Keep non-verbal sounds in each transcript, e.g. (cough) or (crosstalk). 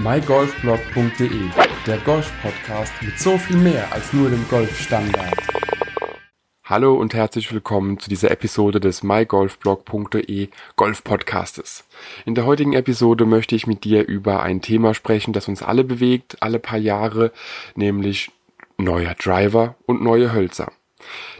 mygolfblog.de, der Golf-Podcast mit so viel mehr als nur dem Golfstandard. Hallo und herzlich willkommen zu dieser Episode des mygolfblog.de Golf Podcastes. In der heutigen Episode möchte ich mit dir über ein Thema sprechen, das uns alle bewegt, alle paar Jahre, nämlich neuer Driver und neue Hölzer.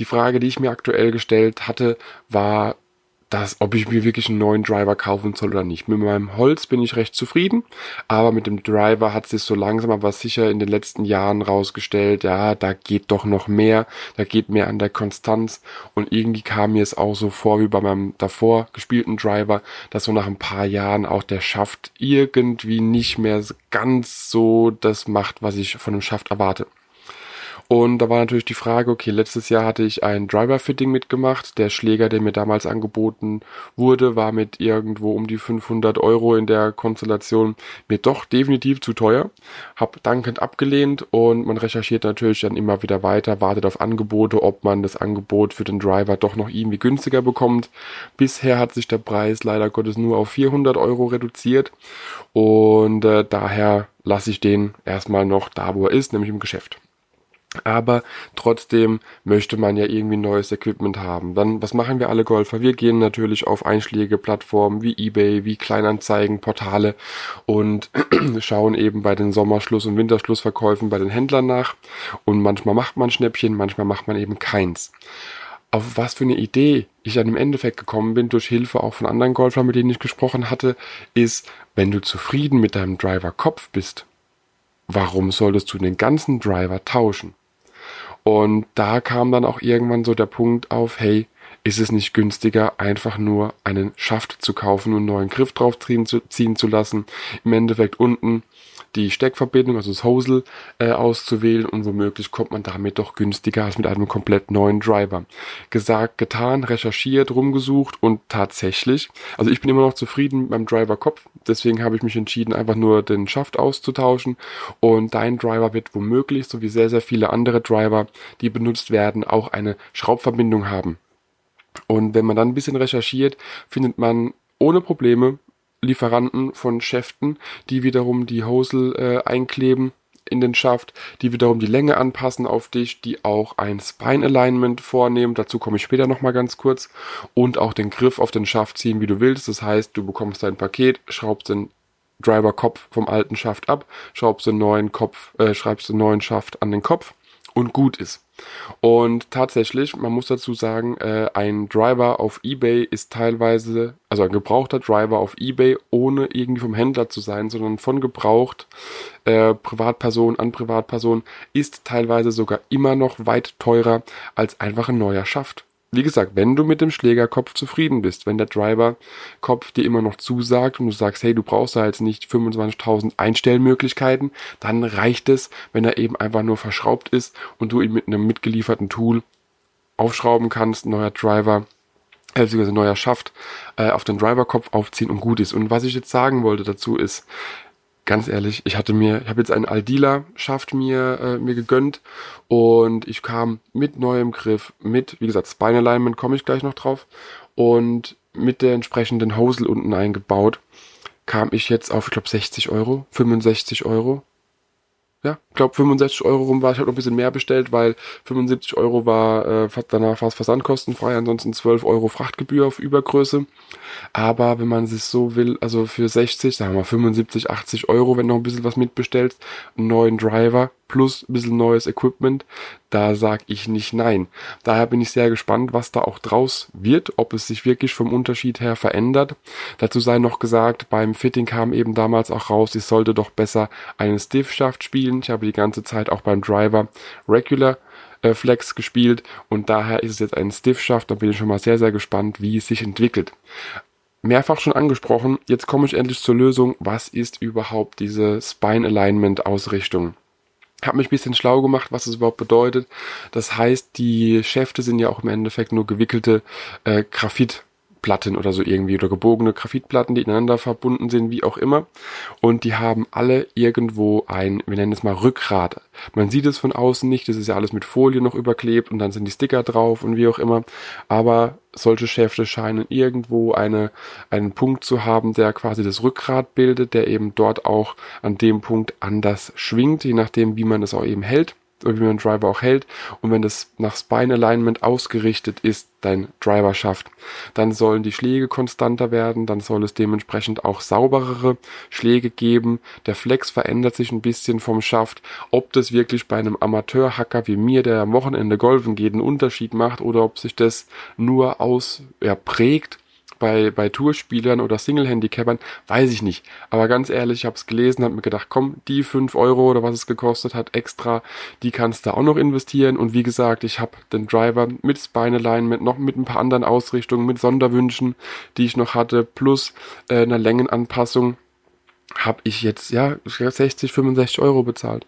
Die Frage, die ich mir aktuell gestellt hatte, war, dass, ob ich mir wirklich einen neuen Driver kaufen soll oder nicht. Mit meinem Holz bin ich recht zufrieden, aber mit dem Driver hat sich so langsam aber sicher in den letzten Jahren rausgestellt, ja, da geht doch noch mehr, da geht mehr an der Konstanz und irgendwie kam mir es auch so vor wie bei meinem davor gespielten Driver, dass so nach ein paar Jahren auch der Schaft irgendwie nicht mehr ganz so das macht, was ich von dem Schaft erwarte. Und da war natürlich die Frage, okay, letztes Jahr hatte ich ein Driver-Fitting mitgemacht. Der Schläger, der mir damals angeboten wurde, war mit irgendwo um die 500 Euro in der Konstellation mir doch definitiv zu teuer. Hab dankend abgelehnt und man recherchiert natürlich dann immer wieder weiter, wartet auf Angebote, ob man das Angebot für den Driver doch noch irgendwie günstiger bekommt. Bisher hat sich der Preis leider Gottes nur auf 400 Euro reduziert und äh, daher lasse ich den erstmal noch da, wo er ist, nämlich im Geschäft aber trotzdem möchte man ja irgendwie neues Equipment haben. Dann, was machen wir alle Golfer? Wir gehen natürlich auf einschlägige Plattformen wie eBay, wie Kleinanzeigen, Portale und (clears throat) schauen eben bei den Sommerschluss- und Winterschlussverkäufen bei den Händlern nach. Und manchmal macht man Schnäppchen, manchmal macht man eben keins. Auf was für eine Idee ich dann im Endeffekt gekommen bin, durch Hilfe auch von anderen Golfern, mit denen ich gesprochen hatte, ist, wenn du zufrieden mit deinem Driver Kopf bist, warum solltest du den ganzen Driver tauschen? Und da kam dann auch irgendwann so der Punkt auf, hey, ist es nicht günstiger, einfach nur einen Schaft zu kaufen und einen neuen Griff drauf ziehen zu, ziehen zu lassen, im Endeffekt unten die Steckverbindung, also das Hosel, äh, auszuwählen und womöglich kommt man damit doch günstiger als mit einem komplett neuen Driver. Gesagt, getan, recherchiert, rumgesucht und tatsächlich, also ich bin immer noch zufrieden mit meinem Driver-Kopf, deswegen habe ich mich entschieden, einfach nur den Schaft auszutauschen und dein Driver wird womöglich, so wie sehr, sehr viele andere Driver, die benutzt werden, auch eine Schraubverbindung haben. Und wenn man dann ein bisschen recherchiert, findet man ohne Probleme Lieferanten von Schäften, die wiederum die Hosel äh, einkleben in den Schaft, die wiederum die Länge anpassen auf dich, die auch ein Spine Alignment vornehmen, dazu komme ich später nochmal ganz kurz, und auch den Griff auf den Schaft ziehen, wie du willst. Das heißt, du bekommst dein Paket, schraubst den Driver-Kopf vom alten Schaft ab, schraubst den neuen Kopf, äh, schreibst den neuen Schaft an den Kopf und gut ist. Und tatsächlich, man muss dazu sagen, äh, ein Driver auf eBay ist teilweise, also ein gebrauchter Driver auf eBay, ohne irgendwie vom Händler zu sein, sondern von gebraucht äh, Privatperson an Privatperson, ist teilweise sogar immer noch weit teurer als einfach ein neuer Schaft. Wie gesagt, wenn du mit dem Schlägerkopf zufrieden bist, wenn der Driver-Kopf dir immer noch zusagt und du sagst, hey, du brauchst da jetzt nicht 25.000 Einstellmöglichkeiten, dann reicht es, wenn er eben einfach nur verschraubt ist und du ihn mit einem mitgelieferten Tool aufschrauben kannst, neuer Driver, äh, beziehungsweise neuer Schaft, äh, auf den Driverkopf aufziehen und gut ist. Und was ich jetzt sagen wollte dazu ist, ganz ehrlich, ich hatte mir, ich habe jetzt einen Aldila Schaft mir äh, mir gegönnt und ich kam mit neuem Griff, mit wie gesagt Spine Alignment komme ich gleich noch drauf und mit der entsprechenden Hosel unten eingebaut, kam ich jetzt auf ich glaube 60 Euro, 65 Euro ja, glaube 65 Euro rum war. Ich habe noch ein bisschen mehr bestellt, weil 75 Euro war äh, danach es versandkostenfrei, ansonsten 12 Euro Frachtgebühr auf Übergröße. Aber wenn man es so will, also für 60, sagen wir mal 75, 80 Euro, wenn du noch ein bisschen was mitbestellst, einen neuen Driver plus ein bisschen neues Equipment, da sag ich nicht nein. Daher bin ich sehr gespannt, was da auch draus wird, ob es sich wirklich vom Unterschied her verändert. Dazu sei noch gesagt, beim Fitting kam eben damals auch raus, ich sollte doch besser einen Stiff-Shaft spielen. Ich habe die ganze Zeit auch beim Driver Regular äh, Flex gespielt und daher ist es jetzt ein Stiff-Shaft. Da bin ich schon mal sehr, sehr gespannt, wie es sich entwickelt mehrfach schon angesprochen. Jetzt komme ich endlich zur Lösung. Was ist überhaupt diese Spine Alignment Ausrichtung? Hab mich ein bisschen schlau gemacht, was es überhaupt bedeutet. Das heißt, die Schäfte sind ja auch im Endeffekt nur gewickelte äh, Graphit Platten oder so irgendwie oder gebogene Graphitplatten, die ineinander verbunden sind, wie auch immer. Und die haben alle irgendwo ein, wir nennen es mal Rückgrat. Man sieht es von außen nicht, das ist ja alles mit Folie noch überklebt und dann sind die Sticker drauf und wie auch immer. Aber solche Schäfte scheinen irgendwo eine, einen Punkt zu haben, der quasi das Rückgrat bildet, der eben dort auch an dem Punkt anders schwingt, je nachdem, wie man es auch eben hält wie man Driver auch hält. Und wenn das nach Spine Alignment ausgerichtet ist, dein Driver schafft, dann sollen die Schläge konstanter werden, dann soll es dementsprechend auch sauberere Schläge geben. Der Flex verändert sich ein bisschen vom Schaft. Ob das wirklich bei einem Amateurhacker wie mir, der am Wochenende golfen geht, einen Unterschied macht oder ob sich das nur aus, ja, bei, bei Tourspielern oder Single-Handicapern, weiß ich nicht. Aber ganz ehrlich, ich habe es gelesen, habe mir gedacht, komm, die 5 Euro oder was es gekostet hat extra, die kannst du auch noch investieren. Und wie gesagt, ich habe den Driver mit Spineline, mit noch mit ein paar anderen Ausrichtungen, mit Sonderwünschen, die ich noch hatte, plus äh, einer Längenanpassung, habe ich jetzt ja 60, 65 Euro bezahlt.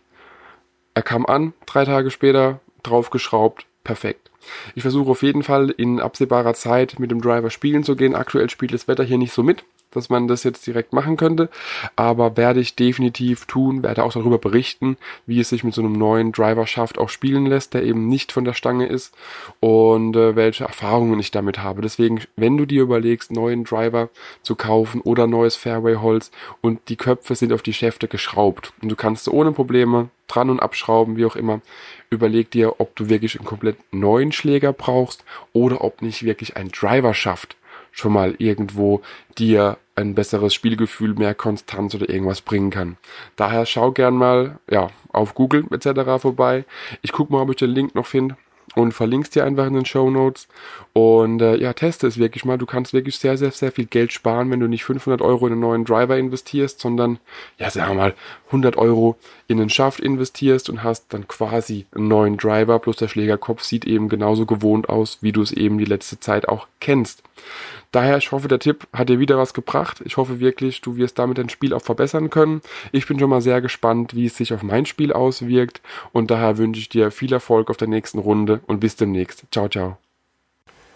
Er kam an, drei Tage später, draufgeschraubt, perfekt. Ich versuche auf jeden Fall in absehbarer Zeit mit dem Driver spielen zu gehen. Aktuell spielt das Wetter hier nicht so mit, dass man das jetzt direkt machen könnte, aber werde ich definitiv tun, werde auch darüber berichten, wie es sich mit so einem neuen Driver schafft, auch spielen lässt, der eben nicht von der Stange ist und äh, welche Erfahrungen ich damit habe. Deswegen, wenn du dir überlegst, neuen Driver zu kaufen oder neues Fairway-Holz und die Köpfe sind auf die Schäfte geschraubt und du kannst ohne Probleme dran und abschrauben, wie auch immer, überleg dir, ob du wirklich einen komplett neuen Schläger brauchst oder ob nicht wirklich ein Driver schafft schon mal irgendwo dir ein besseres Spielgefühl, mehr Konstanz oder irgendwas bringen kann. Daher schau gern mal ja, auf Google etc. vorbei. Ich guck mal, ob ich den Link noch finde und verlinkst dir einfach in den Show Notes und äh, ja, teste es wirklich mal. Du kannst wirklich sehr, sehr, sehr viel Geld sparen, wenn du nicht 500 Euro in einen neuen Driver investierst, sondern ja, sagen wir mal 100 Euro in den Schaft investierst und hast dann quasi einen neuen Driver, plus der Schlägerkopf sieht eben genauso gewohnt aus, wie du es eben die letzte Zeit auch kennst. Daher, ich hoffe, der Tipp hat dir wieder was gebracht. Ich hoffe wirklich, du wirst damit dein Spiel auch verbessern können. Ich bin schon mal sehr gespannt, wie es sich auf mein Spiel auswirkt. Und daher wünsche ich dir viel Erfolg auf der nächsten Runde und bis demnächst. Ciao, ciao.